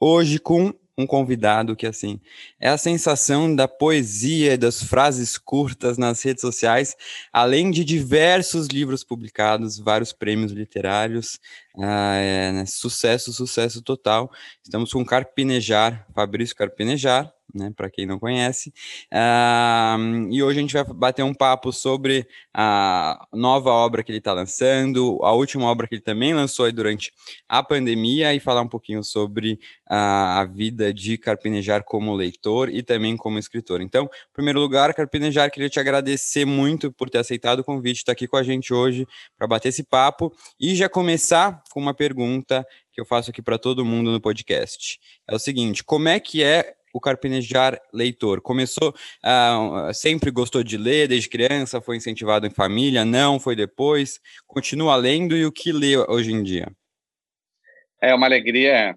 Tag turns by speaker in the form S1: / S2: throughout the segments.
S1: Hoje com um convidado que, assim, é a sensação da poesia, das frases curtas nas redes sociais, além de diversos livros publicados, vários prêmios literários, ah, é, né, sucesso, sucesso total. Estamos com Carpinejar, Fabrício Carpinejar, né, para quem não conhece. Uh, e hoje a gente vai bater um papo sobre a nova obra que ele está lançando, a última obra que ele também lançou durante a pandemia, e falar um pouquinho sobre uh, a vida de Carpinejar como leitor e também como escritor. Então, em primeiro lugar, Carpinejar, queria te agradecer muito por ter aceitado o convite, estar tá aqui com a gente hoje para bater esse papo e já começar com uma pergunta que eu faço aqui para todo mundo no podcast. É o seguinte: como é que é o Carpinejar leitor? Começou, uh, sempre gostou de ler desde criança, foi incentivado em família? Não, foi depois? Continua lendo e o que lê hoje em dia?
S2: É uma alegria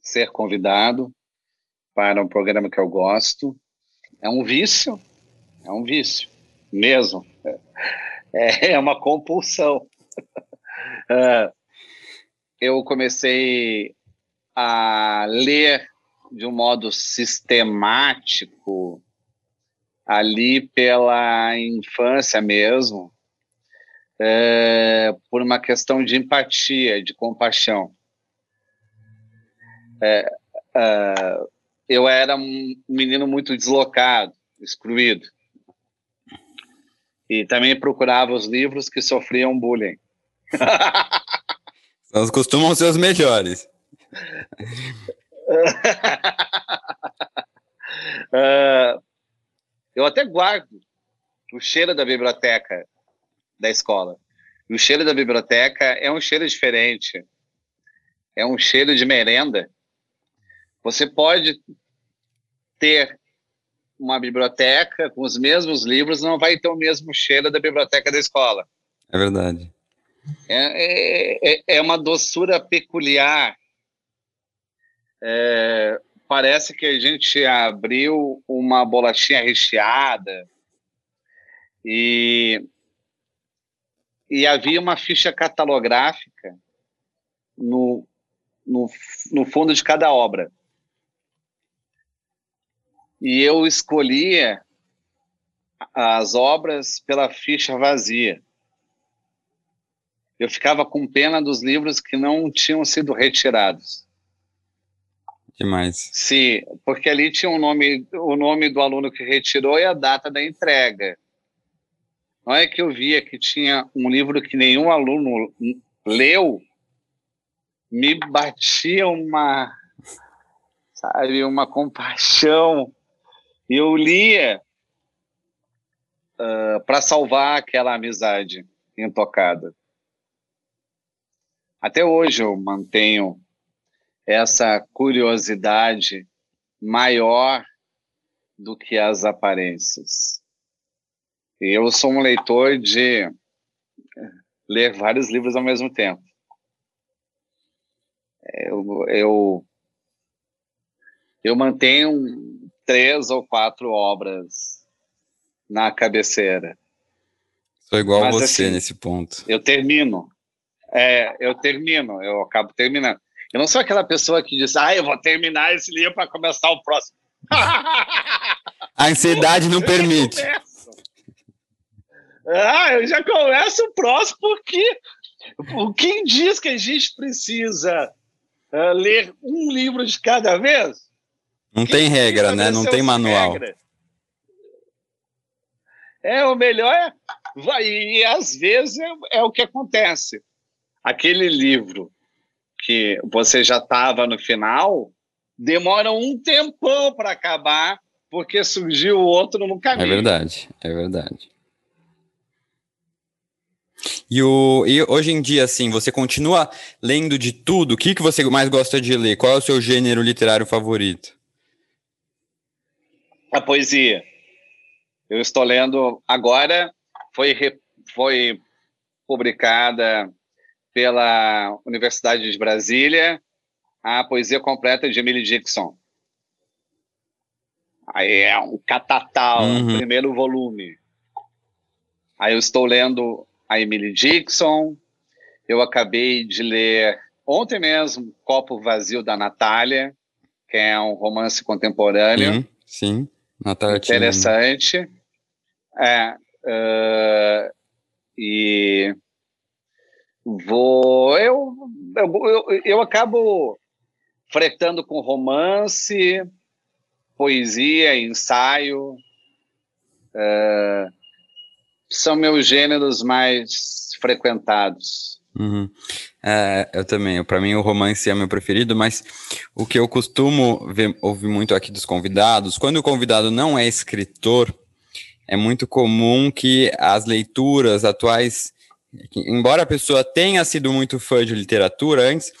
S2: ser convidado para um programa que eu gosto. É um vício, é um vício, mesmo. É, é uma compulsão. Uh, eu comecei a ler de um modo sistemático ali pela infância mesmo, é, por uma questão de empatia, de compaixão. É, é, eu era um menino muito deslocado, excluído. E também procurava os livros que sofriam bullying.
S1: Elas costumam ser os melhores.
S2: uh, eu até guardo o cheiro da biblioteca da escola. o cheiro da biblioteca é um cheiro diferente. É um cheiro de merenda. Você pode ter uma biblioteca com os mesmos livros, não vai ter o mesmo cheiro da biblioteca da escola.
S1: É verdade.
S2: É, é, é uma doçura peculiar é, parece que a gente abriu uma bolachinha recheada e, e havia uma ficha catalográfica no, no, no fundo de cada obra. E eu escolhia as obras pela ficha vazia. Eu ficava com pena dos livros que não tinham sido retirados.
S1: Demais.
S2: Sim, porque ali tinha um nome, o nome do aluno que retirou e a data da entrega. Não é que eu via que tinha um livro que nenhum aluno leu, me batia uma, sabe, uma compaixão. E eu lia uh, para salvar aquela amizade intocada. Até hoje eu mantenho essa curiosidade maior do que as aparências. Eu sou um leitor de ler vários livros ao mesmo tempo. Eu, eu, eu mantenho três ou quatro obras na cabeceira.
S1: Sou igual Mas, a você assim, nesse ponto.
S2: Eu termino. É, eu termino, eu acabo terminando. Eu não sou aquela pessoa que diz, ah, eu vou terminar esse livro para começar o próximo.
S1: A ansiedade não permite.
S2: Ah, eu já começo o próximo porque quem diz que a gente precisa uh, ler um livro de cada vez?
S1: Não quem tem regra, né? Não tem manual. Regra?
S2: É, o melhor é. Vai, e às vezes é, é o que acontece. Aquele livro que você já estava no final, demora um tempão para acabar, porque surgiu outro no caminho.
S1: É verdade, é verdade. E, o, e hoje em dia, assim, você continua lendo de tudo? O que, que você mais gosta de ler? Qual é o seu gênero literário favorito?
S2: A poesia. Eu estou lendo agora, foi, foi publicada pela Universidade de Brasília a poesia completa de Emily Dixon. Aí é um catatal, uhum. primeiro volume. Aí eu estou lendo a Emily Dixon, eu acabei de ler ontem mesmo Copo Vazio da Natália, que é um romance contemporâneo.
S1: Sim, sim. Natália
S2: Interessante. É, uh, e vou. Eu, eu, eu, eu acabo fretando com romance, poesia, ensaio. Uh, são meus gêneros mais frequentados.
S1: Uhum. É, eu também. Para mim, o romance é meu preferido, mas o que eu costumo ver, ouvir muito aqui dos convidados, quando o convidado não é escritor, é muito comum que as leituras atuais, embora a pessoa tenha sido muito fã de literatura antes,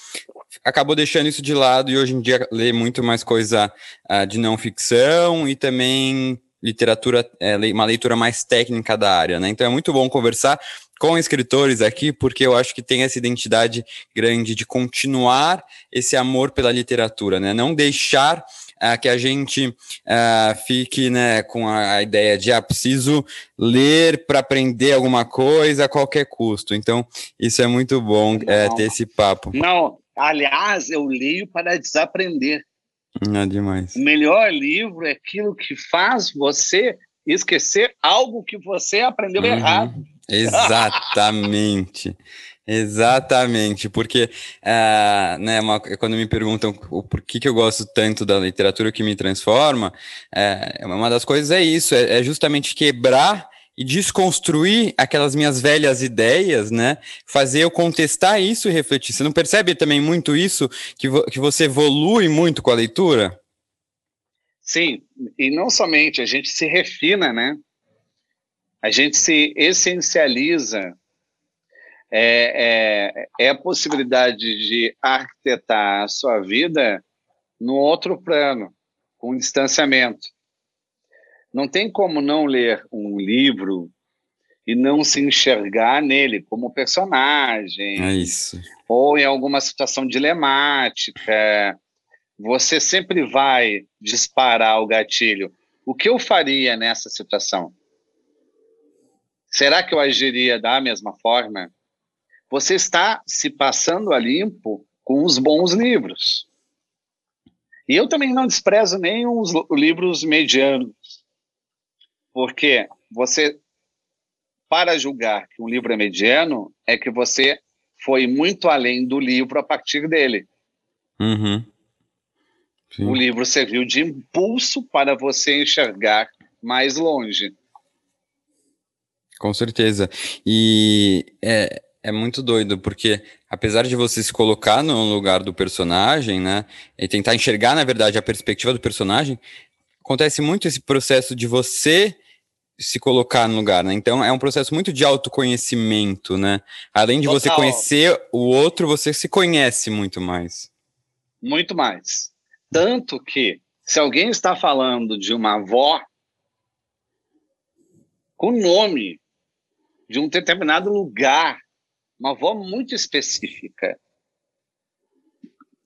S1: acabou deixando isso de lado e hoje em dia lê muito mais coisa uh, de não ficção e também literatura, é, uma leitura mais técnica da área, né? Então é muito bom conversar com escritores aqui, porque eu acho que tem essa identidade grande de continuar esse amor pela literatura, né? Não deixar uh, que a gente uh, fique né, com a, ideia de ah, preciso ler para aprender alguma coisa a qualquer custo. Então, isso é muito bom é, ter esse papo.
S2: Não, aliás, eu leio para desaprender.
S1: É demais.
S2: O melhor livro é aquilo que faz você esquecer algo que você aprendeu uhum. errado.
S1: Exatamente. Exatamente, porque uh, né, uma, quando me perguntam por que, eu gosto tanto da literatura que me transforma, uh, uma das coisas é isso, é, é justamente quebrar e desconstruir aquelas minhas velhas ideias, né? Fazer eu contestar isso e refletir. Você não percebe também muito isso, que, vo que você evolui muito com a leitura?
S2: Sim, e não somente, a gente se refina, né? A gente se essencializa. É, é, é a possibilidade de arquitetar a sua vida no outro plano, com distanciamento. Não tem como não ler um livro e não se enxergar nele como personagem.
S1: É isso.
S2: Ou em alguma situação dilemática. Você sempre vai disparar o gatilho. O que eu faria nessa situação? Será que eu agiria da mesma forma? Você está se passando a limpo com os bons livros. E eu também não desprezo nem os livros medianos. Porque você, para julgar que um livro é mediano, é que você foi muito além do livro a partir dele.
S1: Uhum.
S2: O livro serviu de impulso para você enxergar mais longe.
S1: Com certeza. E é, é muito doido, porque apesar de você se colocar no lugar do personagem, né, e tentar enxergar, na verdade, a perspectiva do personagem, acontece muito esse processo de você se colocar no lugar, né? Então é um processo muito de autoconhecimento, né? Além de Total. você conhecer o outro, você se conhece muito mais.
S2: Muito mais. Tanto que se alguém está falando de uma avó com nome de um determinado lugar, uma avó muito específica,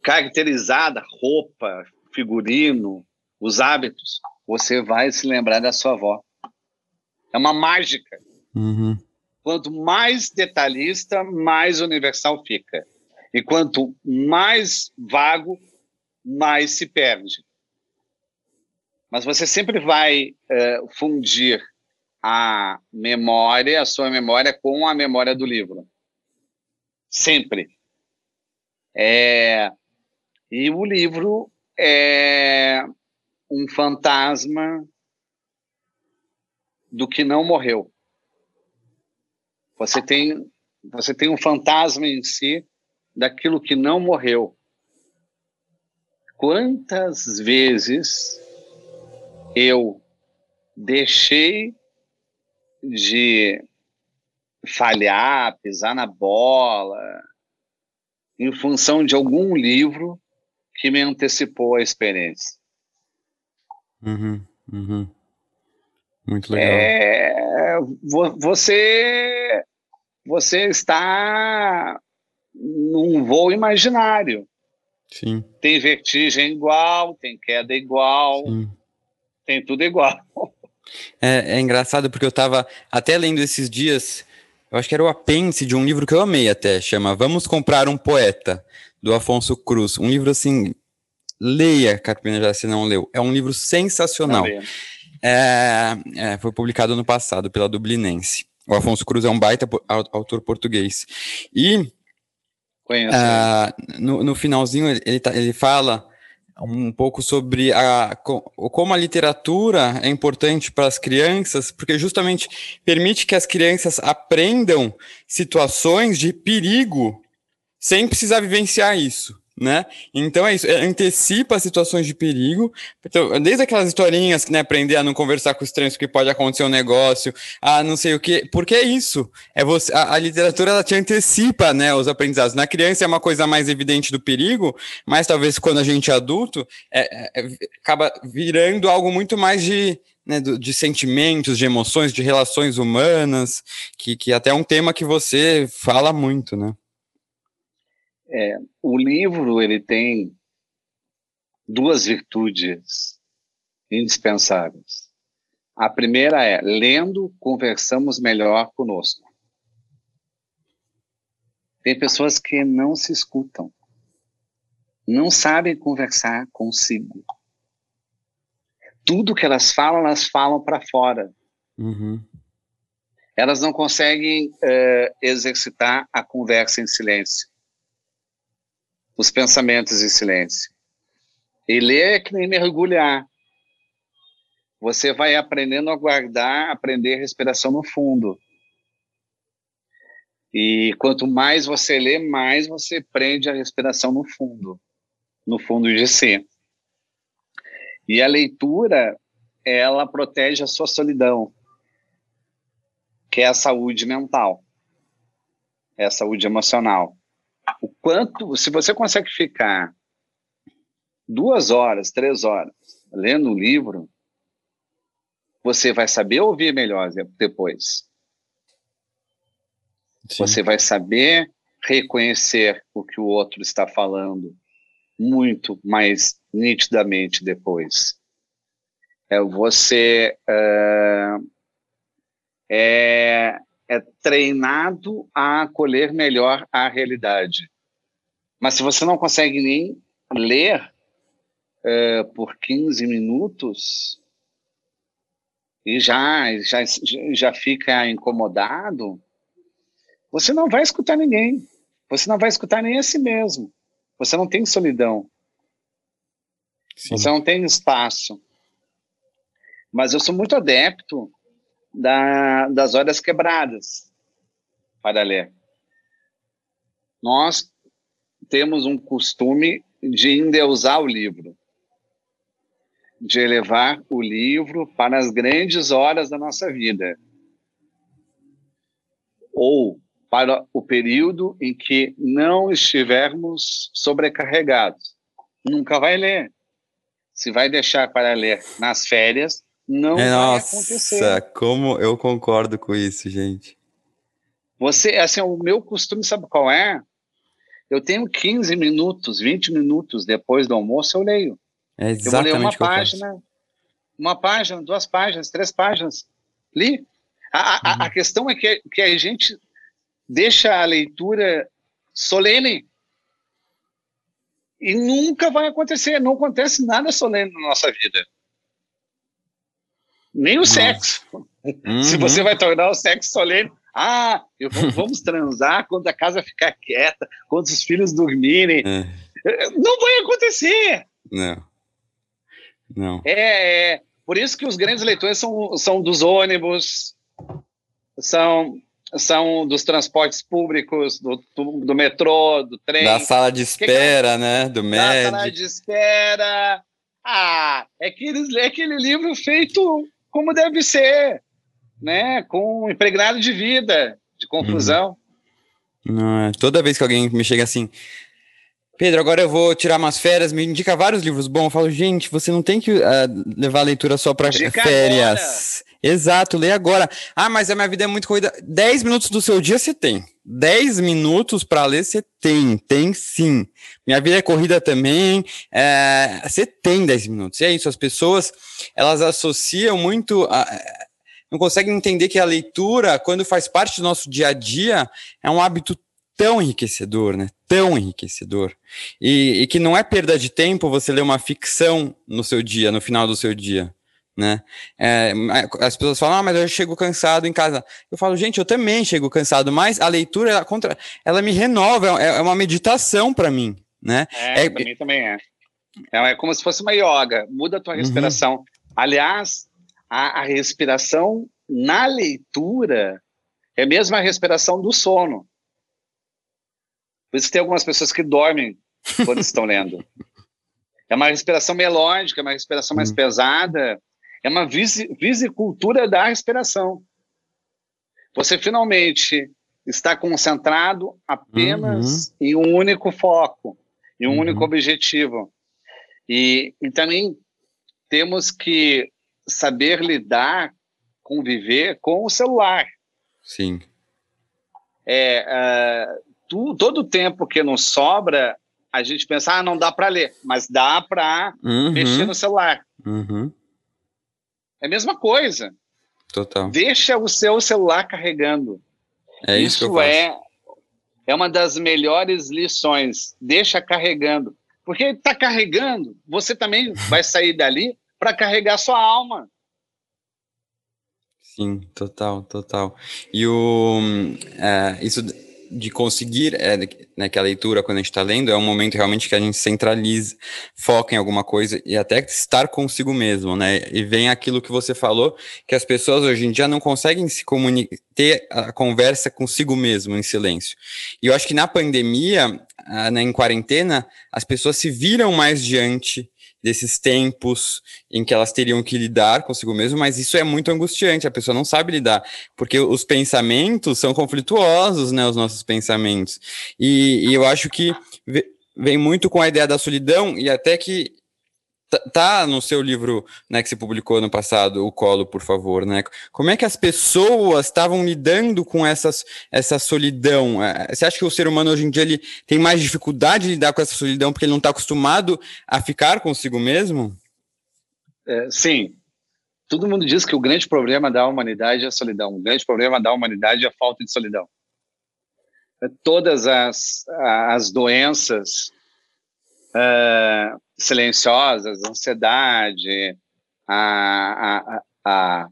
S2: caracterizada, roupa, figurino, os hábitos, você vai se lembrar da sua avó. É uma mágica.
S1: Uhum.
S2: Quanto mais detalhista, mais universal fica. E quanto mais vago, mais se perde. Mas você sempre vai uh, fundir a memória, a sua memória, com a memória do livro. Sempre. É, e o livro é um fantasma do que não morreu. Você tem, você tem um fantasma em si daquilo que não morreu. Quantas vezes eu deixei de falhar, pisar na bola, em função de algum livro que me antecipou a experiência.
S1: Uhum, uhum. Muito legal.
S2: É, você, você está num voo imaginário.
S1: Sim.
S2: Tem vertigem igual, tem queda igual, Sim. tem tudo igual.
S1: É, é engraçado porque eu estava até lendo esses dias, eu acho que era o apêndice de um livro que eu amei até, chama Vamos Comprar um Poeta, do Afonso Cruz. Um livro assim, leia, Carpina, já se não leu. É um livro sensacional. É, é, foi publicado no passado pela Dublinense. O Afonso Cruz é um baita autor português. E uh, no, no, finalzinho ele, ele, tá, ele fala um pouco sobre a, como a literatura é importante para as crianças, porque justamente permite que as crianças aprendam situações de perigo sem precisar vivenciar isso né? Então é isso, é, antecipa situações de perigo. Então, desde aquelas historinhas, né, aprender a não conversar com estranhos porque pode acontecer um negócio, a não sei o que, porque é isso. É você, a, a, literatura ela te antecipa, né, os aprendizados. Na criança é uma coisa mais evidente do perigo, mas talvez quando a gente é adulto, é, é, acaba virando algo muito mais de né, de sentimentos, de emoções, de relações humanas, que, que até é um tema que você fala muito, né?
S2: É, o livro ele tem duas virtudes indispensáveis. A primeira é, lendo, conversamos melhor conosco. Tem pessoas que não se escutam, não sabem conversar consigo. Tudo que elas falam, elas falam para fora.
S1: Uhum.
S2: Elas não conseguem uh, exercitar a conversa em silêncio os pensamentos em silêncio. E ler é que nem mergulhar. Você vai aprendendo a guardar, aprender respiração no fundo. E quanto mais você lê, mais você prende a respiração no fundo, no fundo de si. E a leitura, ela protege a sua solidão, que é a saúde mental, é a saúde emocional quanto, se você consegue ficar duas horas, três horas lendo um livro, você vai saber ouvir melhor depois. Sim. Você vai saber reconhecer o que o outro está falando muito mais nitidamente depois. É você uh, é, é treinado a acolher melhor a realidade. Mas se você não consegue nem ler é, por 15 minutos e já, já, já fica incomodado, você não vai escutar ninguém. Você não vai escutar nem a si mesmo. Você não tem solidão. Sim. Você não tem espaço. Mas eu sou muito adepto da, das horas quebradas para ler. Nós temos um costume de endeusar o livro, de elevar o livro para as grandes horas da nossa vida, ou para o período em que não estivermos sobrecarregados. Nunca vai ler. Se vai deixar para ler nas férias, não é, vai nossa, acontecer.
S1: como eu concordo com isso, gente.
S2: Você, assim, o meu costume, sabe qual é? Eu tenho 15 minutos, 20 minutos depois do almoço, eu leio.
S1: É eu vou ler
S2: uma página, uma página, duas páginas, três páginas. Li. A, a, uhum. a questão é que, que a gente deixa a leitura solene. E nunca vai acontecer, não acontece nada solene na nossa vida nem o Nossa. sexo. Uhum. Se você vai tornar o sexo solene, ah, eu, vamos transar quando a casa ficar quieta, quando os filhos dormirem. É. Não vai acontecer.
S1: Não. Não.
S2: É, é, por isso que os grandes leitores são, são dos ônibus, são, são dos transportes públicos, do, do, do metrô, do trem.
S1: Da sala de espera, que que né? Do médico.
S2: Da sala de espera. Ah, é aquele, é aquele livro feito como deve ser, né? Com impregnado de vida. de confusão.
S1: Uhum. Não, é. Toda vez que alguém me chega assim, Pedro, agora eu vou tirar umas férias, me indica vários livros bons. Eu falo, gente, você não tem que uh, levar a leitura só para férias. Agora. Exato, lê agora. Ah, mas a minha vida é muito corrida. 10 minutos do seu dia você tem. 10 minutos para ler você tem, tem sim. Minha vida é corrida também. É, você tem 10 minutos. E é isso, as pessoas elas associam muito. A, não conseguem entender que a leitura, quando faz parte do nosso dia a dia, é um hábito tão enriquecedor, né? Tão enriquecedor. E, e, que não é perda de tempo você ler uma ficção no seu dia, no final do seu dia. Né? É, as pessoas falam, ah, mas eu chego cansado em casa. Eu falo, gente, eu também chego cansado, mas a leitura, ela, contra, ela me renova, é, é uma meditação para mim. Né?
S2: É, é para mim também é. é. é. como se fosse uma yoga, muda a tua uhum. respiração. Aliás, a, a respiração na leitura é mesmo a respiração do sono. Por isso tem algumas pessoas que dormem quando estão lendo. É uma respiração melódica, é uma respiração mais uhum. pesada, é uma visicultura da respiração. Você finalmente está concentrado apenas uhum. em um único foco, em um uhum. único objetivo. E, e também temos que saber lidar, conviver com o celular.
S1: Sim.
S2: É, uh, tu, todo o tempo que nos sobra, a gente pensa, ah, não dá para ler, mas dá para uhum. mexer no celular.
S1: Uhum.
S2: É a mesma coisa.
S1: Total.
S2: Deixa o seu celular carregando.
S1: É isso, isso é,
S2: é uma das melhores lições. Deixa carregando. Porque está carregando, você também vai sair dali para carregar sua alma.
S1: Sim, total, total. E o, é, isso de conseguir é, né, que a leitura, quando a gente está lendo, é um momento realmente que a gente centraliza, foca em alguma coisa e até estar consigo mesmo, né? E vem aquilo que você falou, que as pessoas hoje em dia não conseguem se comunicar, ter a conversa consigo mesmo em silêncio. E eu acho que na pandemia, né, em quarentena, as pessoas se viram mais diante desses tempos em que elas teriam que lidar consigo mesmo, mas isso é muito angustiante, a pessoa não sabe lidar, porque os pensamentos são conflituosos, né, os nossos pensamentos. E, e eu acho que vem muito com a ideia da solidão e até que Tá, tá no seu livro, né, que você publicou no passado, o Colo, por favor, né? Como é que as pessoas estavam lidando com essas, essa solidão? É, você acha que o ser humano hoje em dia ele tem mais dificuldade de lidar com essa solidão porque ele não está acostumado a ficar consigo mesmo?
S2: É, sim. Todo mundo diz que o grande problema da humanidade é a solidão. O grande problema da humanidade é a falta de solidão. É, todas as, as doenças uh, silenciosas, ansiedade, a, a, a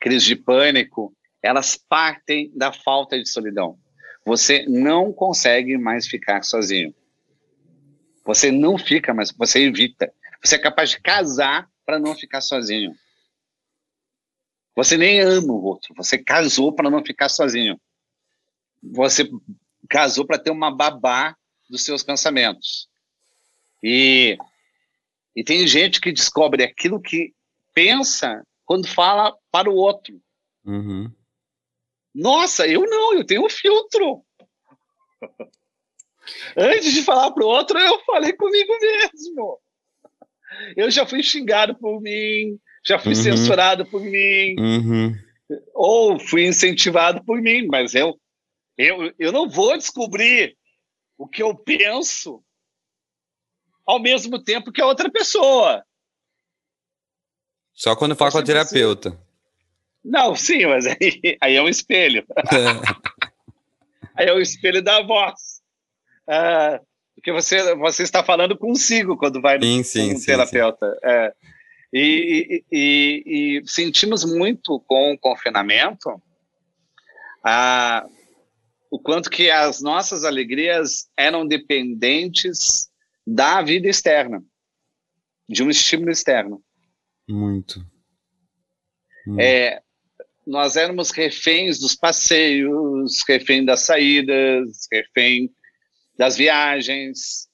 S2: crise de pânico, elas partem da falta de solidão. Você não consegue mais ficar sozinho. Você não fica mais, você evita. Você é capaz de casar para não ficar sozinho. Você nem ama o outro, você casou para não ficar sozinho. Você casou para ter uma babá dos seus pensamentos. E, e tem gente que descobre aquilo que pensa quando fala para o outro.
S1: Uhum.
S2: Nossa, eu não, eu tenho um filtro. Antes de falar para o outro, eu falei comigo mesmo. Eu já fui xingado por mim, já fui uhum. censurado por mim,
S1: uhum.
S2: ou fui incentivado por mim, mas eu, eu, eu não vou descobrir o que eu penso ao mesmo tempo que a outra pessoa.
S1: Só quando fala com a terapeuta.
S2: Não, sim, mas aí, aí é um espelho. É. aí é o espelho da voz. Ah, porque você, você está falando consigo quando vai
S1: sim, no, sim,
S2: um
S1: sim,
S2: terapeuta. Sim. É. E, e, e, e, sentimos muito com o confinamento ah, o quanto que as nossas alegrias eram dependentes da vida externa, de um estímulo externo.
S1: Muito.
S2: Muito. É, nós éramos reféns dos passeios, refém das saídas, refém das viagens.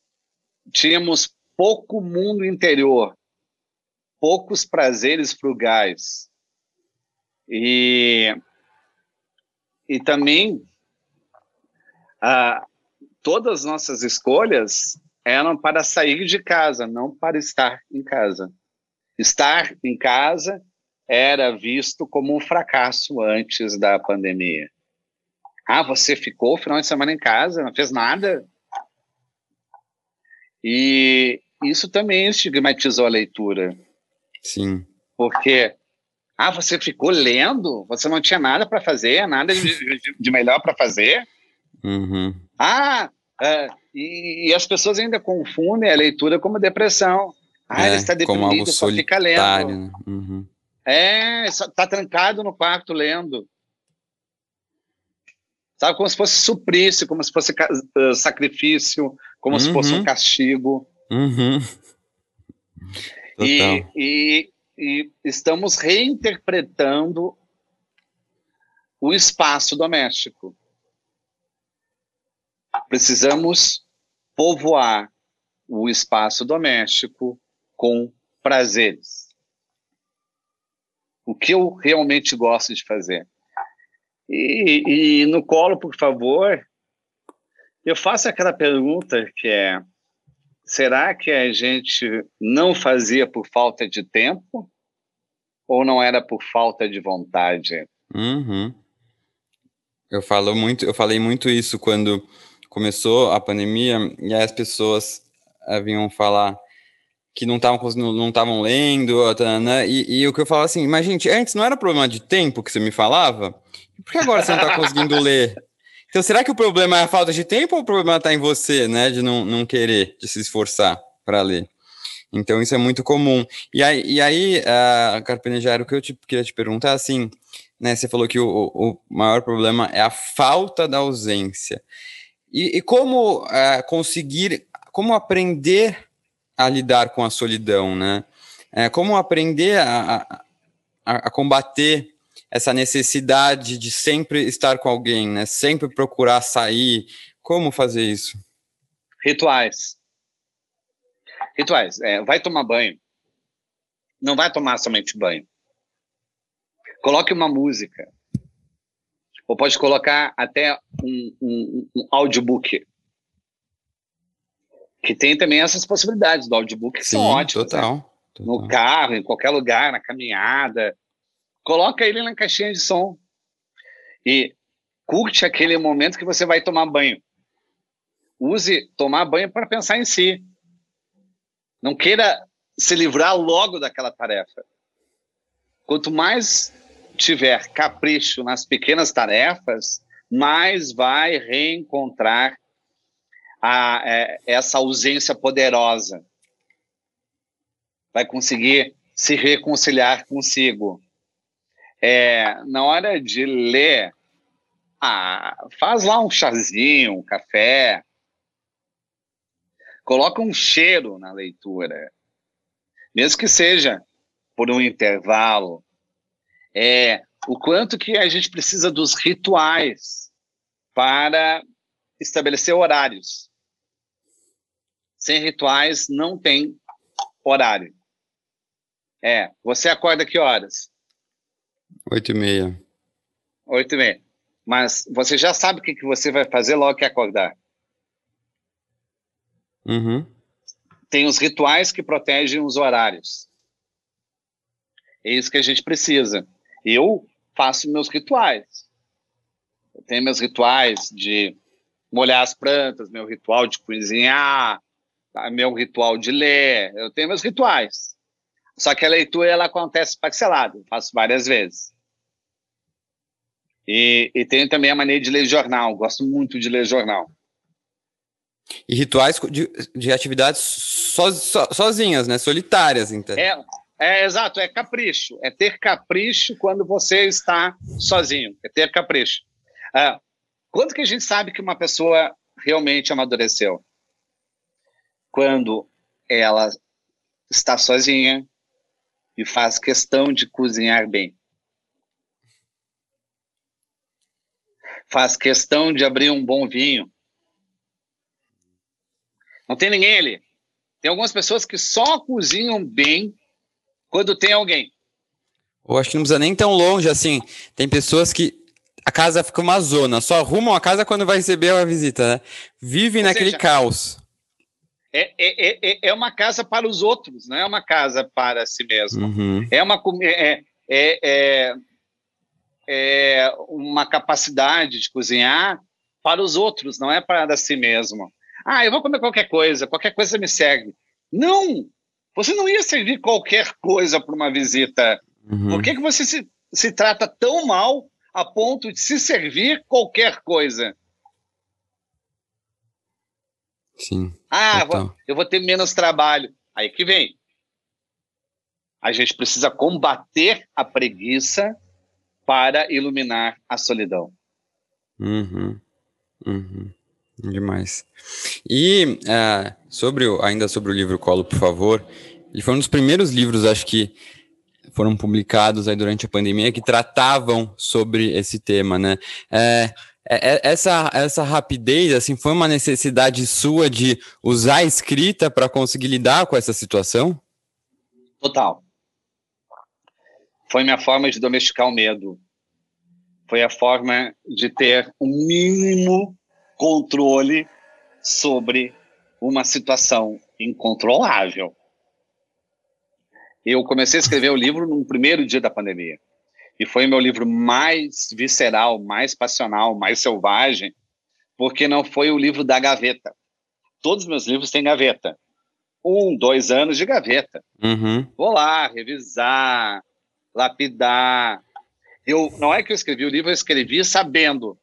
S2: Tínhamos pouco mundo interior, poucos prazeres frugais. E, e também ah, todas as nossas escolhas eram para sair de casa, não para estar em casa. Estar em casa era visto como um fracasso antes da pandemia. Ah, você ficou o final de semana em casa, não fez nada? E isso também estigmatizou a leitura.
S1: Sim.
S2: Porque, ah, você ficou lendo? Você não tinha nada para fazer, nada de, de melhor para fazer?
S1: Uhum.
S2: Ah, é, e, e, as pessoas ainda confundem a leitura como depressão. Ah, é, ele está deprimido, só fica lendo. Né? Uhum. É, está trancado no quarto lendo. Sabe, como se fosse suplício, como se fosse uh, sacrifício, como uhum. se fosse um uhum. castigo.
S1: Uhum.
S2: E, e, e estamos reinterpretando o espaço doméstico. Precisamos povoar o espaço doméstico com prazeres. O que eu realmente gosto de fazer. E, e no colo, por favor, eu faço aquela pergunta que é: será que a gente não fazia por falta de tempo ou não era por falta de vontade?
S1: Uhum. Eu falo muito, eu falei muito isso quando começou a pandemia e as pessoas uh, vinham falar que não estavam não estavam lendo, né? e, e, o que eu falo assim, mas gente, antes não era problema de tempo que você me falava? Por que agora você não está conseguindo ler? Então, será que o problema é a falta de tempo ou o problema está em você, né? De não, não querer, de se esforçar para ler? Então, isso é muito comum. E aí, e aí uh, Carpenejaro, o que eu te, queria te perguntar, assim, né? Você falou que o, o maior problema é a falta da ausência. E, e como uh, conseguir, como aprender a lidar com a solidão, né? É, como aprender a, a, a combater essa necessidade de sempre estar com alguém, né? Sempre procurar sair. Como fazer isso?
S2: Rituais. Rituais. É, vai tomar banho. Não vai tomar somente banho. Coloque uma música. Ou pode colocar até um, um, um audiobook. Que tem também essas possibilidades do audiobook que Sim, são ótimas.
S1: Total, né?
S2: total. No carro, em qualquer lugar, na caminhada. Coloca ele na caixinha de som e curte aquele momento que você vai tomar banho. Use tomar banho para pensar em si. Não queira se livrar logo daquela tarefa. Quanto mais tiver capricho nas pequenas tarefas, mais vai reencontrar a, é, essa ausência poderosa. Vai conseguir se reconciliar consigo é, na hora de ler, ah, faz lá um chazinho, um café, coloca um cheiro na leitura, mesmo que seja por um intervalo. É, o quanto que a gente precisa dos rituais para estabelecer horários. Sem rituais não tem horário. É, você acorda que horas?
S1: Oito e meia.
S2: Oito e meia. Mas você já sabe o que, que você vai fazer logo que acordar.
S1: Uhum.
S2: Tem os rituais que protegem os horários. É isso que a gente precisa. Eu faço meus rituais. Eu tenho meus rituais de molhar as plantas, meu ritual de cozinhar, tá? meu ritual de ler. Eu tenho meus rituais. Só que a leitura ela acontece parcelado, faço várias vezes. E, e tenho também a mania de ler jornal, gosto muito de ler jornal.
S1: E rituais de, de atividades so, so, sozinhas, né? Solitárias, então.
S2: É, é, exato, é capricho. É ter capricho quando você está sozinho. É ter capricho. Ah, quando que a gente sabe que uma pessoa realmente amadureceu? Quando ela está sozinha, e faz questão de cozinhar bem. Faz questão de abrir um bom vinho. Não tem ninguém ali. Tem algumas pessoas que só cozinham bem quando tem alguém.
S1: Eu acho que não precisa nem tão longe assim. Tem pessoas que a casa fica uma zona, só arrumam a casa quando vai receber a visita, né? Vive Ou naquele seja, caos.
S2: É, é, é, é uma casa para os outros, não é uma casa para si mesmo. Uhum. É, uma, é, é, é, é uma capacidade de cozinhar para os outros, não é para si mesmo. Ah, eu vou comer qualquer coisa, qualquer coisa me serve. Não! Você não ia servir qualquer coisa para uma visita. Uhum. Por que, que você se, se trata tão mal a ponto de se servir qualquer coisa?
S1: Sim.
S2: Ah, vou, eu vou ter menos trabalho. Aí que vem. A gente precisa combater a preguiça para iluminar a solidão.
S1: Uhum. Uhum. Demais. E uh, sobre o, ainda sobre o livro Colo, por favor, ele foi um dos primeiros livros, acho que foram publicados aí durante a pandemia que tratavam sobre esse tema, né? É, é, é, essa, essa rapidez, assim, foi uma necessidade sua de usar a escrita para conseguir lidar com essa situação?
S2: Total. Foi minha forma de domesticar o medo. Foi a forma de ter um mínimo controle sobre uma situação incontrolável. Eu comecei a escrever o livro no primeiro dia da pandemia. E foi meu livro mais visceral, mais passional, mais selvagem, porque não foi o livro da gaveta. Todos os meus livros têm gaveta. Um, dois anos de gaveta.
S1: Uhum.
S2: Vou lá, revisar, lapidar. Eu, não é que eu escrevi o livro, eu escrevi sabendo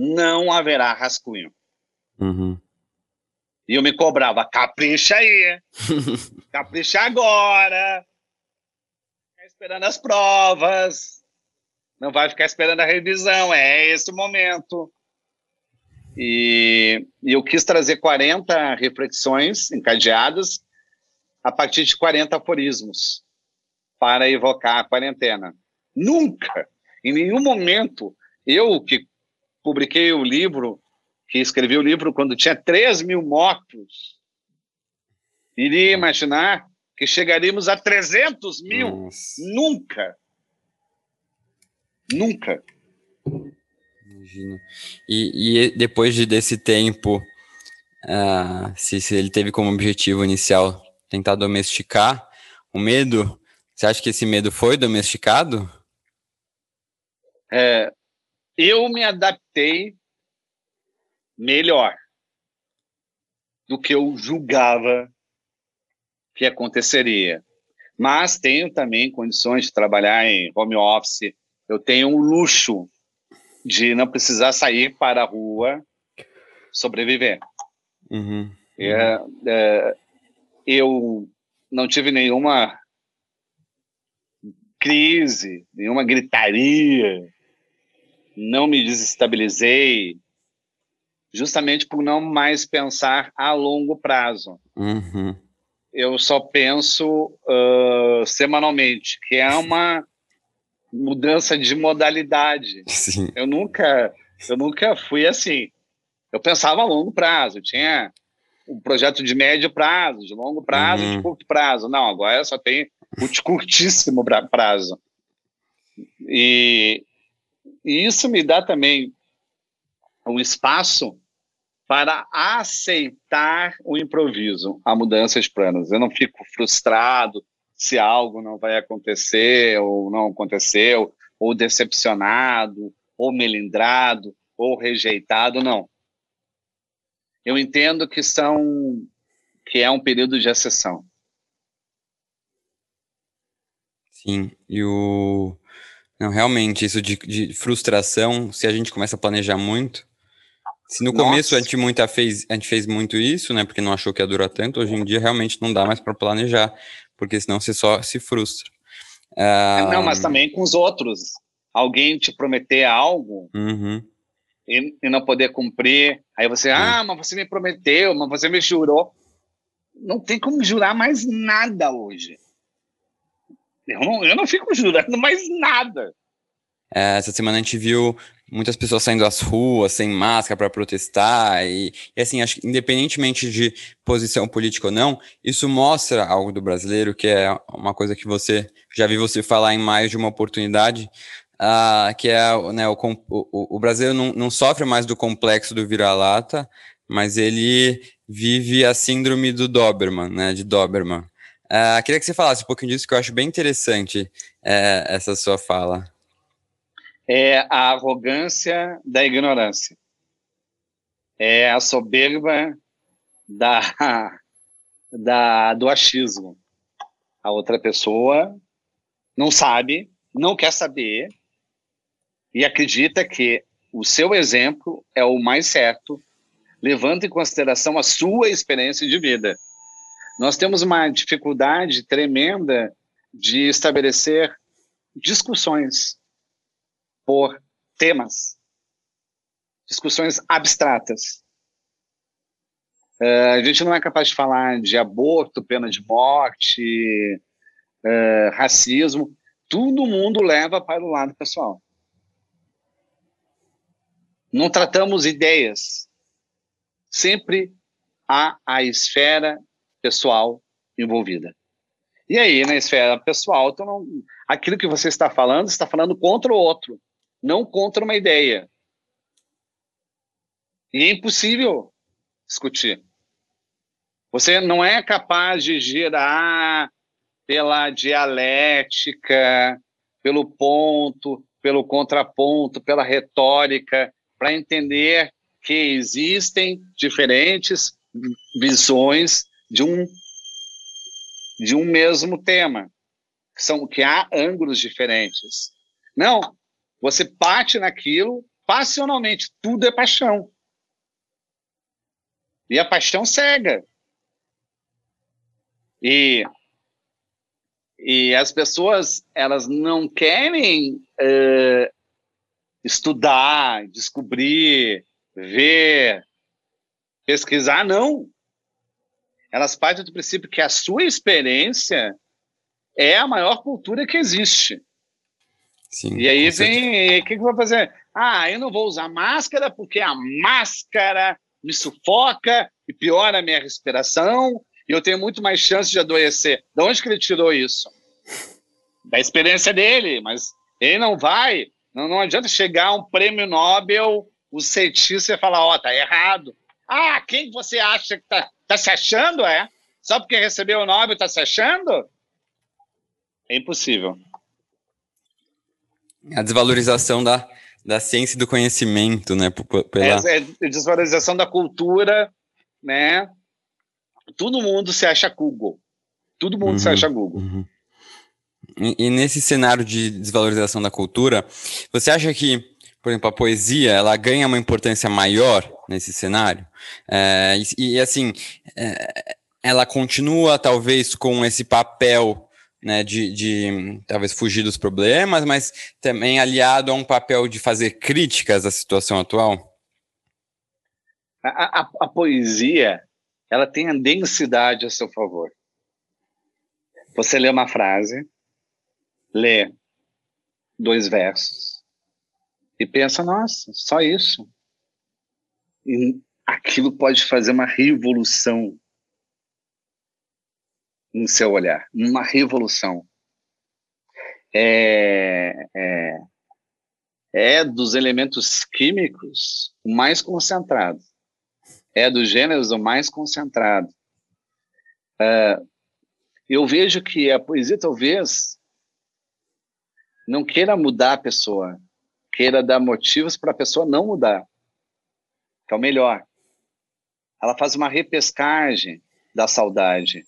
S2: não haverá rascunho.
S1: Uhum.
S2: E eu me cobrava, capricha aí, capricha agora, esperando as provas, não vai ficar esperando a revisão, é esse o momento. E, e eu quis trazer 40 reflexões encadeadas a partir de 40 aforismos para evocar a quarentena. Nunca, em nenhum momento, eu que publiquei o livro, que escrevi o livro quando tinha 3 mil mortos. Iria imaginar que chegaríamos a 300 mil? Nossa. Nunca. Nunca.
S1: Imagino. E, e depois de, desse tempo, uh, se, se ele teve como objetivo inicial tentar domesticar o medo, você acha que esse medo foi domesticado?
S2: É, eu me adaptei melhor do que eu julgava que aconteceria. Mas tenho também condições de trabalhar em home office. Eu tenho o luxo de não precisar sair para a rua sobreviver.
S1: Uhum.
S2: É, é, eu não tive nenhuma crise, nenhuma gritaria, não me desestabilizei, justamente por não mais pensar a longo prazo.
S1: Uhum.
S2: Eu só penso uh, semanalmente, que é uma mudança de modalidade.
S1: Sim.
S2: Eu nunca, eu nunca fui assim. Eu pensava a longo prazo, eu tinha um projeto de médio prazo, de longo prazo, uhum. de curto prazo. Não, agora só tem o de curtíssimo prazo. E, e isso me dá também um espaço para aceitar o improviso, a mudança de planos. Eu não fico frustrado se algo não vai acontecer ou não aconteceu, ou decepcionado, ou melindrado, ou rejeitado, não. Eu entendo que são que é um período de exceção.
S1: Sim, e o não, realmente, isso de, de, frustração, se a gente começa a planejar muito. Se no Nossa. começo a gente, muita fez, a gente fez muito isso, né? Porque não achou que ia durar tanto, hoje em dia realmente não dá mais para planejar, porque senão você só se frustra.
S2: Ah, não, mas também com os outros. Alguém te prometer algo
S1: uhum.
S2: e, e, não poder cumprir. Aí você, uhum. ah, mas você me prometeu, mas você me jurou. Não tem como jurar mais nada hoje. Eu não, eu não fico jurando mais nada.
S1: É, essa semana a gente viu muitas pessoas saindo às ruas sem máscara para protestar e, e, assim acho que independentemente de posição política ou não isso mostra algo do brasileiro que é uma coisa que você já vi você falar em mais de uma oportunidade uh, que é né, o, o, o Brasil não, não sofre mais do complexo do vira-lata, mas ele vive a síndrome do Doberman, né, de Doberman. Uh, queria que você falasse um pouquinho disso, que eu acho bem interessante uh, essa sua fala.
S2: É a arrogância da ignorância. É a soberba da, da, do achismo. A outra pessoa não sabe, não quer saber e acredita que o seu exemplo é o mais certo, levando em consideração a sua experiência de vida. Nós temos uma dificuldade tremenda de estabelecer discussões por temas, discussões abstratas. Uh, a gente não é capaz de falar de aborto, pena de morte, uh, racismo. Todo mundo leva para o lado pessoal. Não tratamos ideias. Sempre há a esfera pessoal envolvida. E aí, na esfera pessoal, então não, aquilo que você está falando, está falando contra o outro, não contra uma ideia. E é impossível discutir. Você não é capaz de girar pela dialética, pelo ponto, pelo contraponto, pela retórica, para entender que existem diferentes visões de um de um mesmo tema, que são que há ângulos diferentes. Não, você bate naquilo passionalmente, tudo é paixão. E a paixão cega. E e as pessoas elas não querem uh, estudar, descobrir, ver, pesquisar, não. Elas partem do princípio que a sua experiência é a maior cultura que existe. Sim, e aí vem, o que, que vou fazer? Ah, eu não vou usar máscara porque a máscara me sufoca e piora a minha respiração e eu tenho muito mais chance de adoecer. De onde que ele tirou isso? Da experiência dele, mas ele não vai. Não, não adianta chegar um prêmio Nobel, o cientista falar, ó, oh, tá errado. Ah, quem você acha que tá, tá se achando, é? Só porque recebeu o Nobel tá se achando? É impossível.
S1: A desvalorização da, da ciência e do conhecimento, né?
S2: Pela... É, é desvalorização da cultura, né? Todo mundo se acha Google. Todo mundo uhum, se acha Google. Uhum.
S1: E, e, nesse cenário de desvalorização da cultura, você acha que por exemplo, a poesia, ela ganha uma importância maior nesse cenário. É, e, e, assim, é, ela continua talvez com esse papel né, de, de, talvez fugir dos problemas, mas também aliado a um papel de fazer críticas à situação atual?
S2: A, a, a poesia, ela tem a densidade a seu favor. Você lê uma frase, lê dois versos, e pensa, nossa, só isso. E aquilo pode fazer uma revolução no seu olhar, uma revolução. É, é, é dos elementos químicos o mais concentrado. É dos gêneros o mais concentrado. Eu vejo que a poesia talvez não queira mudar a pessoa, queira dar motivos para a pessoa não mudar, que é o melhor. Ela faz uma repescagem da saudade.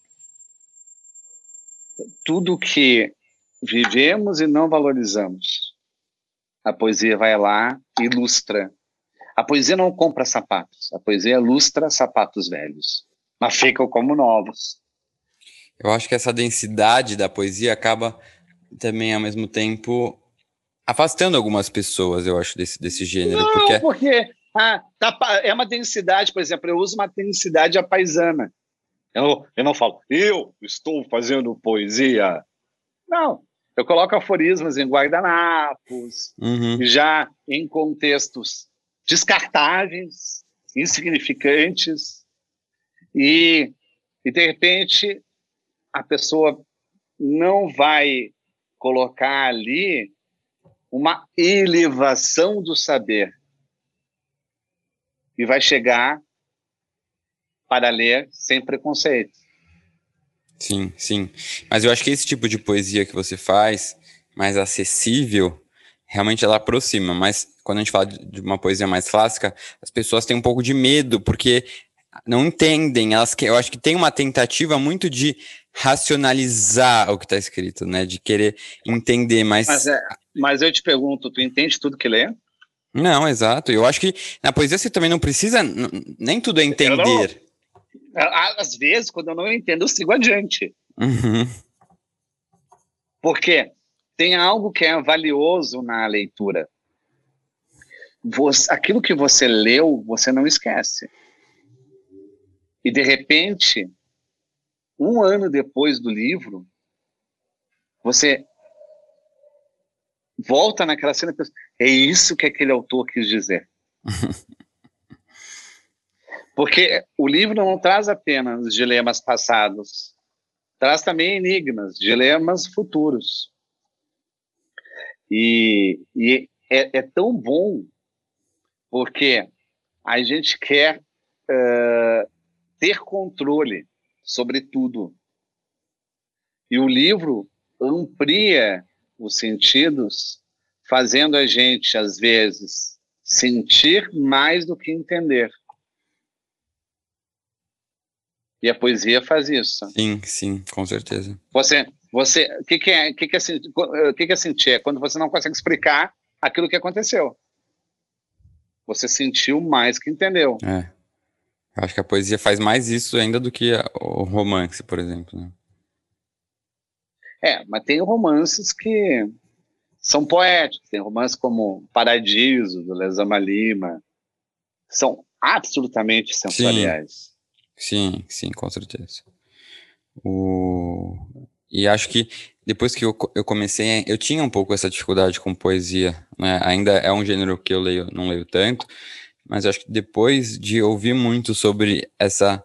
S2: Tudo que vivemos e não valorizamos, a poesia vai lá e ilustra. A poesia não compra sapatos, a poesia ilustra sapatos velhos, mas ficam como novos.
S1: Eu acho que essa densidade da poesia acaba também, ao mesmo tempo, afastando algumas pessoas, eu acho, desse, desse gênero.
S2: Não, porque, porque ah, tá, é uma densidade, por exemplo, eu uso uma densidade apaisana. Eu, eu não falo, eu estou fazendo poesia. Não, eu coloco aforismos em guardanapos, uhum. já em contextos descartáveis, insignificantes, e, e de repente a pessoa não vai colocar ali uma elevação do saber. E vai chegar para ler sem preconceito.
S1: Sim, sim. Mas eu acho que esse tipo de poesia que você faz, mais acessível, realmente ela aproxima. Mas quando a gente fala de uma poesia mais clássica, as pessoas têm um pouco de medo, porque não entendem. Elas, eu acho que tem uma tentativa muito de racionalizar o que está escrito, né? De querer entender, mas...
S2: Mas, é, mas eu te pergunto, tu entende tudo que lê?
S1: Não, exato. Eu acho que na poesia você também não precisa, nem tudo é entender.
S2: Às vezes, quando eu não entendo, eu sigo adiante.
S1: Uhum.
S2: Porque tem algo que é valioso na leitura. Você, aquilo que você leu, você não esquece. E, de repente, um ano depois do livro, você volta naquela cena e pensa, é isso que aquele autor quis dizer. Porque o livro não traz apenas dilemas passados, traz também enigmas, dilemas futuros. E, e é, é, tão bom porque a gente quer uh, ter controle sobre tudo. E o livro amplia os sentidos, fazendo a gente, às vezes, sentir mais do que entender. E a poesia faz isso.
S1: Sim, sim, com certeza.
S2: Você, você, o que, que é, que que é, que que é sentir? É quando você não consegue explicar aquilo que aconteceu. Você sentiu mais que entendeu.
S1: É. Eu acho que a poesia faz mais isso ainda do que o romance, por exemplo. Né?
S2: É, mas tem romances que são poéticos. Tem romances como Paradiso, do Lezama Lima. São absolutamente sensoriais.
S1: Sim, sim, sim com certeza. O... E acho que depois que eu, eu comecei, eu tinha um pouco essa dificuldade com poesia. Né? Ainda é um gênero que eu leio, não leio tanto, mas acho que depois de ouvir muito sobre essa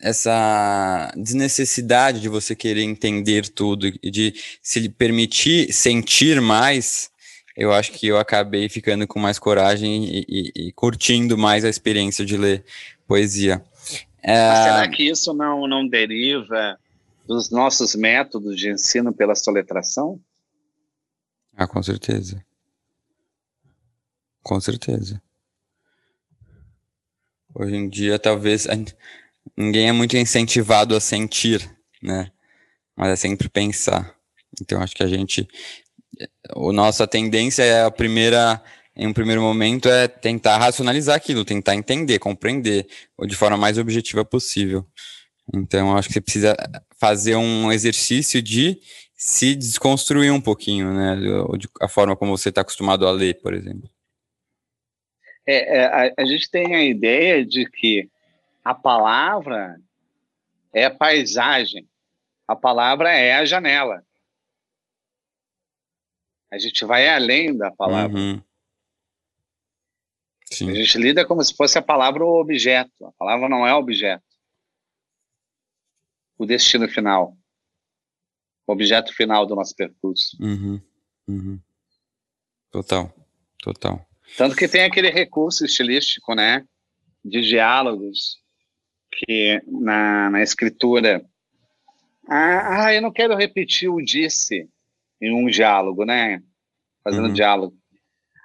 S1: essa desnecessidade de você querer entender tudo e de se permitir sentir mais, eu acho que eu acabei ficando com mais coragem e, e, e curtindo mais a experiência de ler poesia.
S2: É... será que isso não, não deriva dos nossos métodos de ensino pela soletração?
S1: Ah, com certeza. Com certeza. Hoje em dia, talvez ninguém é muito incentivado a sentir, né? Mas é sempre pensar. Então, acho que a gente, a nossa tendência é a primeira, em um primeiro momento, é tentar racionalizar aquilo, tentar entender, compreender, de forma mais objetiva possível. Então, acho que você precisa fazer um exercício de se desconstruir um pouquinho, né? A forma como você está acostumado a ler, por exemplo.
S2: É, é, a, a, gente tem a ideia de que a palavra é paisagem, a palavra é a janela. A gente vai além da palavra.
S1: Uhum.
S2: A gente lida como se fosse a palavra o objeto. A palavra não é objeto. O destino final. O objeto final do nosso percurso.
S1: Uhum. Uhum. Total. Total.
S2: Tanto que tem aquele recurso estilístico, né, de diálogos, que na, na escritura. Ah, ah, eu não quero repetir o disse em um diálogo, né? Fazendo uhum. diálogo.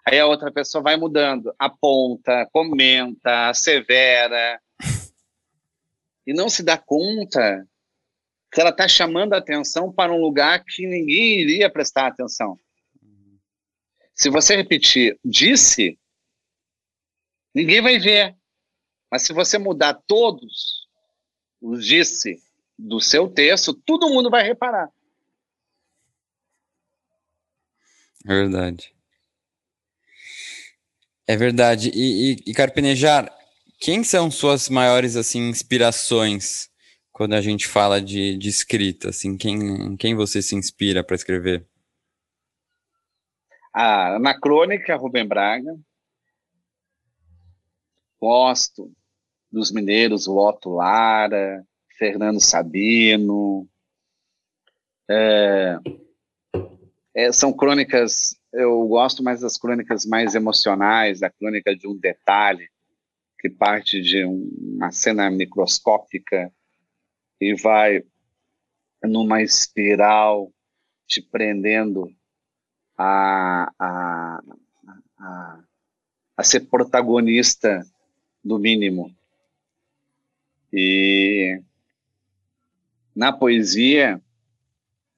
S2: Aí a outra pessoa vai mudando, aponta, comenta, assevera. e não se dá conta que ela está chamando a atenção para um lugar que ninguém iria prestar atenção. Se você repetir disse, ninguém vai ver. Mas se você mudar todos os disse do seu texto, todo mundo vai reparar.
S1: É verdade. É verdade. E, e, e Carpenejar, quem são suas maiores assim inspirações quando a gente fala de, de escrita? Assim, quem, quem você se inspira para escrever?
S2: A Anacrônica, Rubem Braga. Gosto dos mineiros, Otto Lara, Fernando Sabino. É, É, são crônicas, eu gosto mais das crônicas mais emocionais, a crônica de um detalhe, que parte de um, uma cena microscópica e vai numa espiral te prendendo a, a, a, a ser protagonista do mínimo. E na poesia,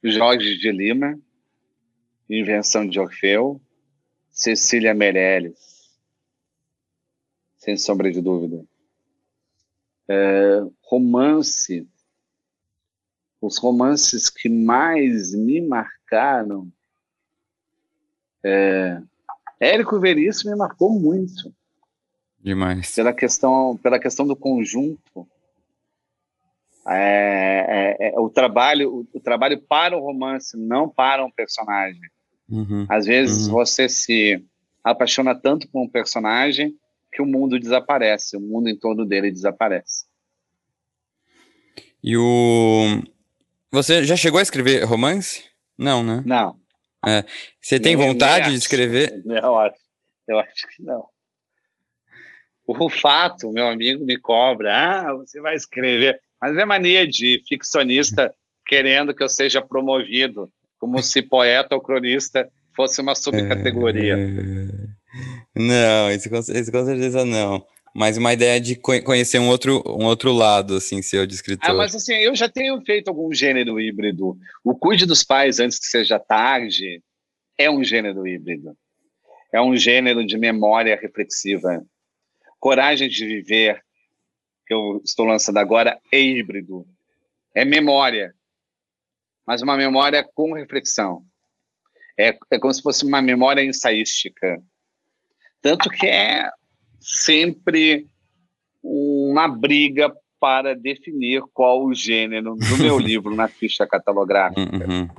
S2: Jorge de Lima, Invenção de Orfeu, Cecília Meirelles, sem sombra de dúvida. É, romance, os romances que mais me marcaram, é, Érico Veríssimo me marcou muito.
S1: Demais.
S2: Pela questão, pela questão do conjunto. É, é, é, o trabalho o, trabalho para o romance, não para um personagem. Uhum, Às vezes uhum. você se apaixona tanto por um personagem que o mundo desaparece, o mundo em torno dele desaparece.
S1: E o você já chegou a escrever romance? Não, né?
S2: Não.
S1: É. Você tem nem, vontade nem de escrever?
S2: Eu acho, eu acho que não. O fato, meu amigo me cobra, ah, você vai escrever. Mas é mania de ficcionista querendo que eu seja promovido, como se poeta ou cronista fosse uma subcategoria. É...
S1: Não, isso com, isso com certeza não mas uma ideia de conhecer um outro, um outro lado, assim, seu de escritor.
S2: Ah, mas assim, eu já tenho feito algum gênero híbrido. O Cuide dos Pais Antes que Seja Tarde é um gênero híbrido. É um gênero de memória reflexiva. Coragem de Viver, que eu estou lançando agora, é híbrido. É memória, mas uma memória com reflexão. É, é como se fosse uma memória ensaística. Tanto que é sempre uma briga para definir qual o gênero do meu livro na ficha catalográfica. Uhum.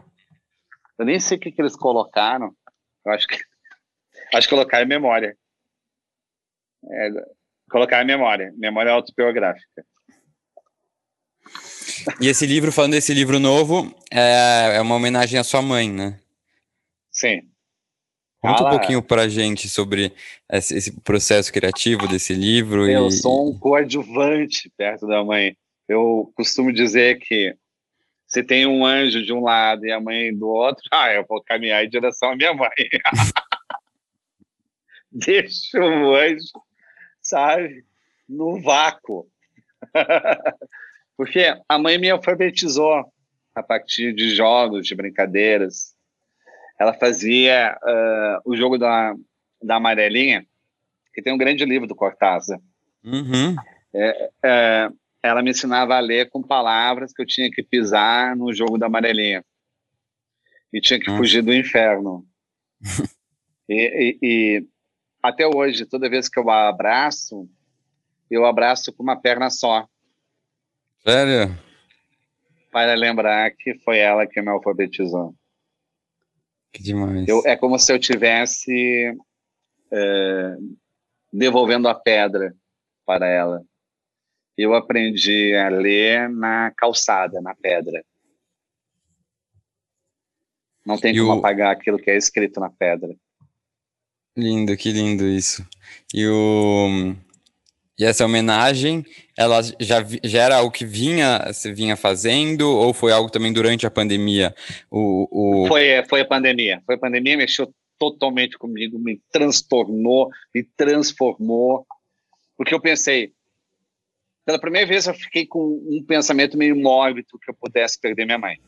S2: Eu nem sei o que, que eles colocaram. Eu acho que acho que colocar em memória. É, colocar em memória, memória autobiográfica.
S1: E esse livro, falando desse livro novo, é, é uma homenagem à sua mãe, né?
S2: Sim.
S1: Conta Fala. um pouquinho pra gente sobre esse processo criativo desse livro.
S2: Eu e... sou um coadjuvante perto da mãe. Eu costumo dizer que se tem um anjo de um lado e a mãe do outro, ah, eu vou caminhar em direção à minha mãe. Deixa o anjo, sabe, no vácuo. Porque a mãe me alfabetizou a partir de jogos, de brincadeiras ela fazia uh, o jogo da, da amarelinha, que tem um grande livro do Cortázar.
S1: Uhum.
S2: É, é, ela me ensinava a ler com palavras que eu tinha que pisar no jogo da amarelinha. E tinha que fugir do inferno. e, e, e até hoje, toda vez que eu abraço, eu abraço com uma perna só.
S1: Sério?
S2: Para lembrar que foi ela que me alfabetizou.
S1: Que demais.
S2: Eu, é como se eu tivesse é, devolvendo a pedra para ela. Eu aprendi a ler na calçada, na pedra. Não tem e como o... apagar aquilo que é escrito na pedra.
S1: Lindo, que lindo isso. E o e essa homenagem, ela já, já era algo que vinha, se vinha fazendo, ou foi algo também durante a pandemia? O,
S2: o... Foi, foi a pandemia. Foi a pandemia, mexeu totalmente comigo, me transtornou, me transformou. Porque eu pensei, pela primeira vez eu fiquei com um pensamento meio mórbido que eu pudesse perder minha mãe.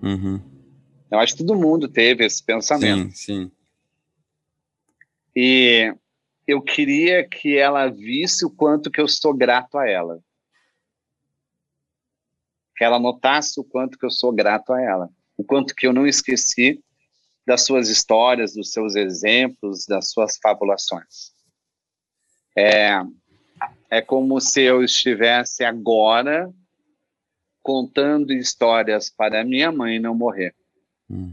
S1: Uhum.
S2: Eu acho que todo mundo teve esse pensamento.
S1: Sim, sim.
S2: E eu queria que ela visse o quanto que eu sou grato a ela. Que ela notasse o quanto que eu sou grato a ela. O quanto que eu não esqueci das suas histórias, dos seus exemplos, das suas fabulações. É, é como se eu estivesse agora contando histórias para minha mãe não morrer. Hum.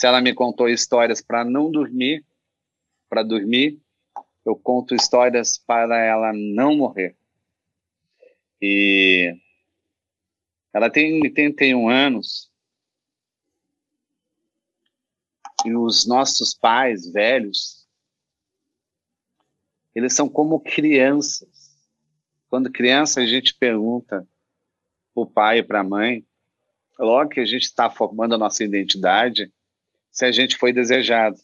S2: Se ela me contou histórias para não dormir, para dormir, eu conto histórias para ela não morrer. E ela tem 81 anos e os nossos pais velhos, eles são como crianças. Quando criança, a gente pergunta para o pai e para a mãe, logo que a gente está formando a nossa identidade, se a gente foi desejado.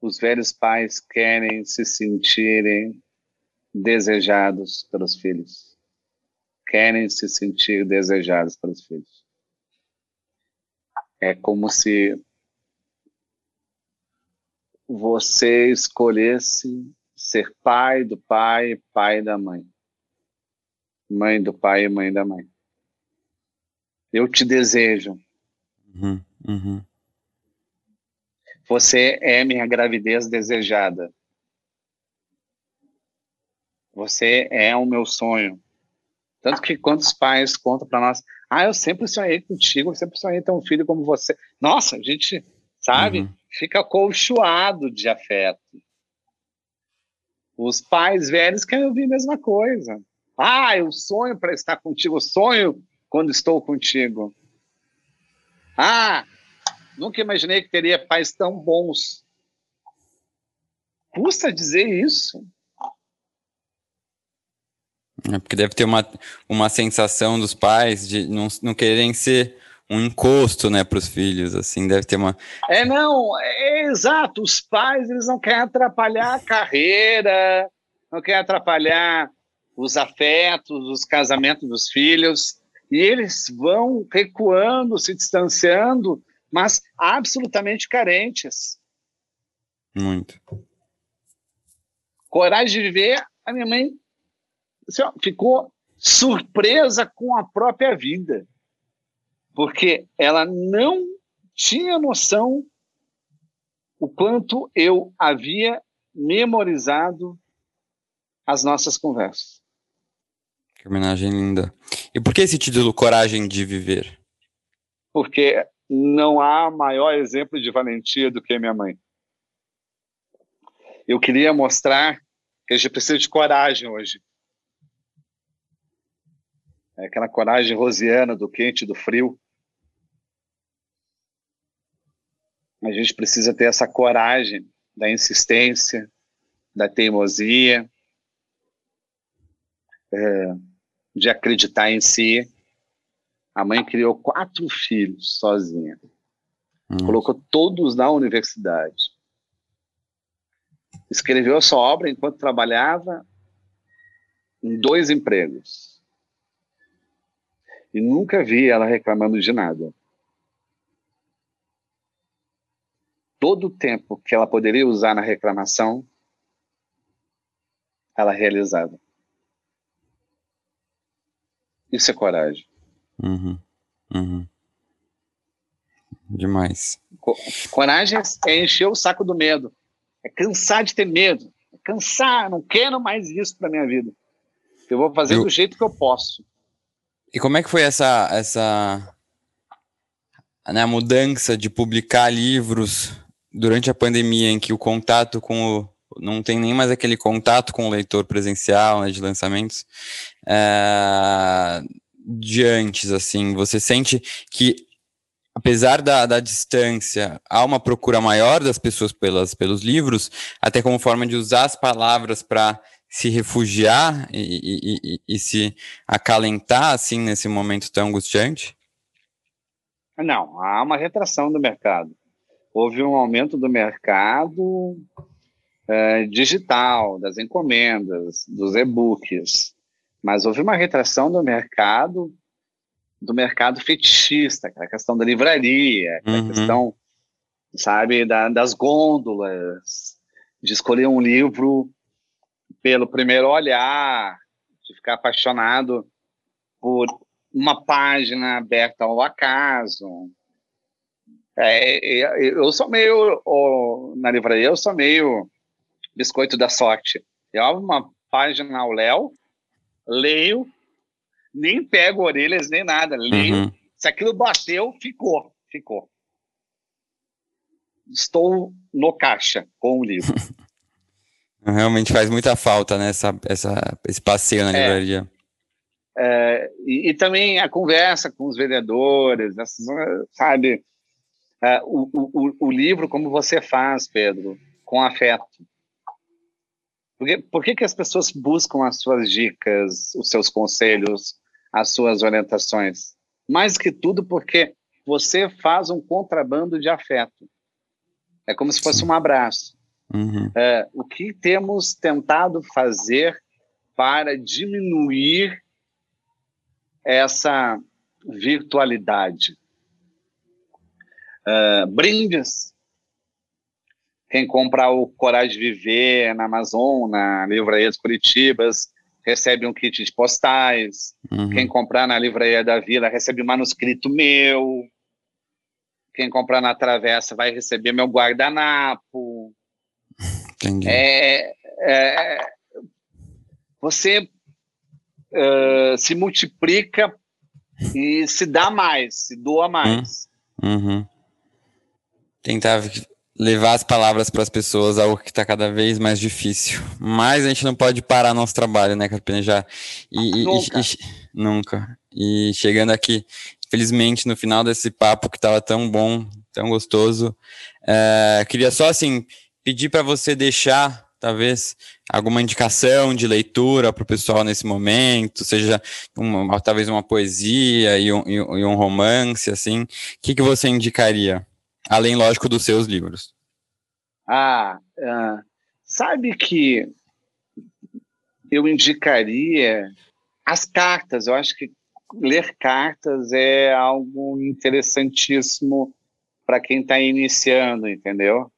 S2: Os velhos pais querem se sentirem desejados pelos filhos. Querem se sentir desejados pelos filhos. É como se você escolhesse ser pai do pai, pai da mãe. Mãe do pai e mãe da mãe. Eu te desejo.
S1: Uhum, uhum.
S2: Você é minha gravidez desejada. Você é o meu sonho. Tanto que quantos pais contam para nós, ah, eu sempre sonhei contigo, eu sempre sonhei ter um filho como você. Nossa, a gente, sabe, uhum. fica colchoado de afeto. Os pais velhos querem ouvir a mesma coisa. Ah, eu sonho para estar contigo, eu sonho quando estou contigo. Ah, nunca imaginei que teria pais tão bons. Custa dizer isso.
S1: É porque deve ter uma, uma sensação dos pais de não, não quererem ser um encosto, né, para os filhos, assim, deve ter uma...
S2: É, não, é, é, exato, os pais, eles não querem atrapalhar a carreira, não querem atrapalhar os afetos, os casamentos dos filhos, e eles vão recuando, se distanciando, mas absolutamente carentes.
S1: Muito.
S2: Coragem de viver, a minha mãe assim, ficou surpresa com a própria vida, porque ela não tinha noção o quanto eu havia memorizado as nossas conversas.
S1: Que homenagem linda. E por que esse título Coragem de Viver?
S2: Porque não há maior exemplo de valentia do que minha mãe. Eu queria mostrar que a gente precisa de coragem hoje. É aquela coragem rosiana do quente do frio. A gente precisa ter essa coragem da insistência, da teimosia, é, de acreditar em si. A mãe criou quatro filhos sozinha. Hum. Colocou todos na universidade. Escreveu a sua obra enquanto trabalhava em dois empregos. E nunca vi ela reclamando de nada. Todo o tempo que ela poderia usar na reclamação, ela realizava. Isso é coragem.
S1: Uhum. Uhum. Demais.
S2: Coragem é encher o saco do medo. É cansar de ter medo. É cansar, não quero mais isso para minha vida. Eu vou fazer eu... do jeito que eu posso.
S1: E como é que foi essa essa né, mudança de publicar livros durante a pandemia, em que o contato com o não tem nem mais aquele contato com o leitor presencial, né, de lançamentos, é, de antes, assim, você sente que, apesar da, da distância, há uma procura maior das pessoas pelas, pelos livros, até como forma de usar as palavras para se refugiar e, e, e, e, se acalentar, assim, nesse momento tão angustiante?
S2: Não, há uma retração do mercado. Houve um aumento do mercado é, digital, das encomendas, dos e-books, mas houve uma retração do mercado, do mercado fetichista, a questão da livraria, a uhum. questão, sabe, da, das gôndolas, de escolher um livro pelo primeiro olhar, de ficar apaixonado por uma página aberta ao acaso. É, eu sou meio, na livraria, eu sou meio Biscoito da Sorte. Eu abro uma página ao Léo, leio, nem pego orelhas nem nada, leio. Uhum. Se aquilo bateu, ficou, ficou. Estou no caixa com o livro.
S1: Realmente faz muita falta, né, essa, essa, esse passeio na é, livraria.
S2: É, e, e, também a conversa com os vendedores, essas, sabe? uh, o, o, o livro como você faz, Pedro, com afeto. Por, que, por que, que as pessoas buscam as suas dicas, os seus conselhos, as suas orientações? Mais que tudo porque você faz um contrabando de afeto. É como se fosse um abraço. Uhum. É, o que temos tentado fazer para diminuir essa virtualidade? Uh, brindes. Quem comprar o Coragem de Viver na Amazon, na Livraria dos Curitibas, recebe um kit de postais. Uhum. Quem comprar na Livraria da Vila recebe um manuscrito meu. Quem comprar na Travessa vai receber meu guardanapo. Entendi. É, é, você uh, se multiplica e se dá mais, se doa mais.
S1: Uhum. Tentar levar as palavras para as pessoas, algo que está cada vez mais difícil. Mas a gente não pode parar nosso trabalho, né, Carpina? Já. E, nunca. E, e, nunca. E chegando aqui, felizmente, no final desse papo que estava tão bom, tão gostoso, é, queria só, assim, pedir para você deixar, talvez, alguma indicação de leitura para o pessoal nesse momento, seja uma, talvez uma poesia e um, e um romance, assim. O que, que você indicaria? Além, lógico, dos seus livros.
S2: Ah, uh, sabe que eu indicaria as cartas. Eu acho que ler cartas é algo interessantíssimo para quem está iniciando, entendeu?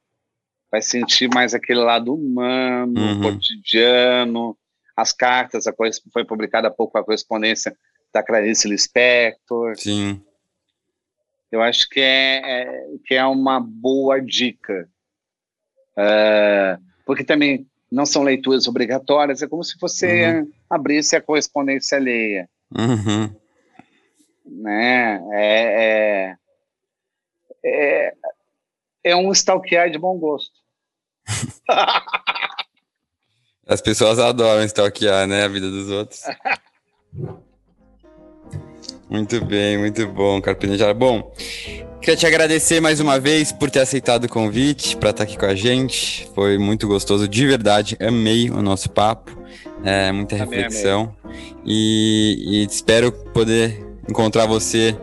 S2: Vai sentir mais aquele lado humano, uhum. cotidiano. As cartas, a coisa foi publicada há pouco a correspondência da Clarice Lispector.
S1: Sim.
S2: Eu acho que é, é que é uma boa dica. Uh, porque também não são leituras obrigatórias, é como se você uhum. abrisse a correspondência alheia.
S1: Uhum
S2: né? É, é, é, é um stalkear de bom gosto.
S1: As pessoas adoram stalkear, né? A vida dos outros. Muito bem, muito bom, Carpinejara. Bom, queria te agradecer mais uma vez por ter aceitado o convite para estar aqui com a gente. Foi muito gostoso, de verdade. Amei o nosso papo, é, muita reflexão. E, e espero poder encontrar você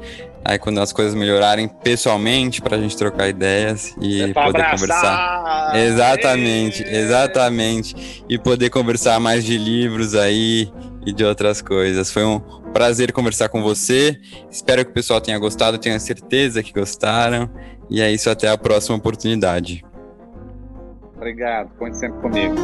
S1: aí quando as coisas melhorarem pessoalmente para a gente trocar ideias e é poder abraçar. conversar. Exatamente, Ei. exatamente. E poder conversar mais de livros aí e de outras coisas. Foi um prazer conversar com você. Espero que o pessoal tenha gostado, tenho certeza que gostaram. E é isso, até a próxima oportunidade.
S2: Obrigado, conte sempre comigo.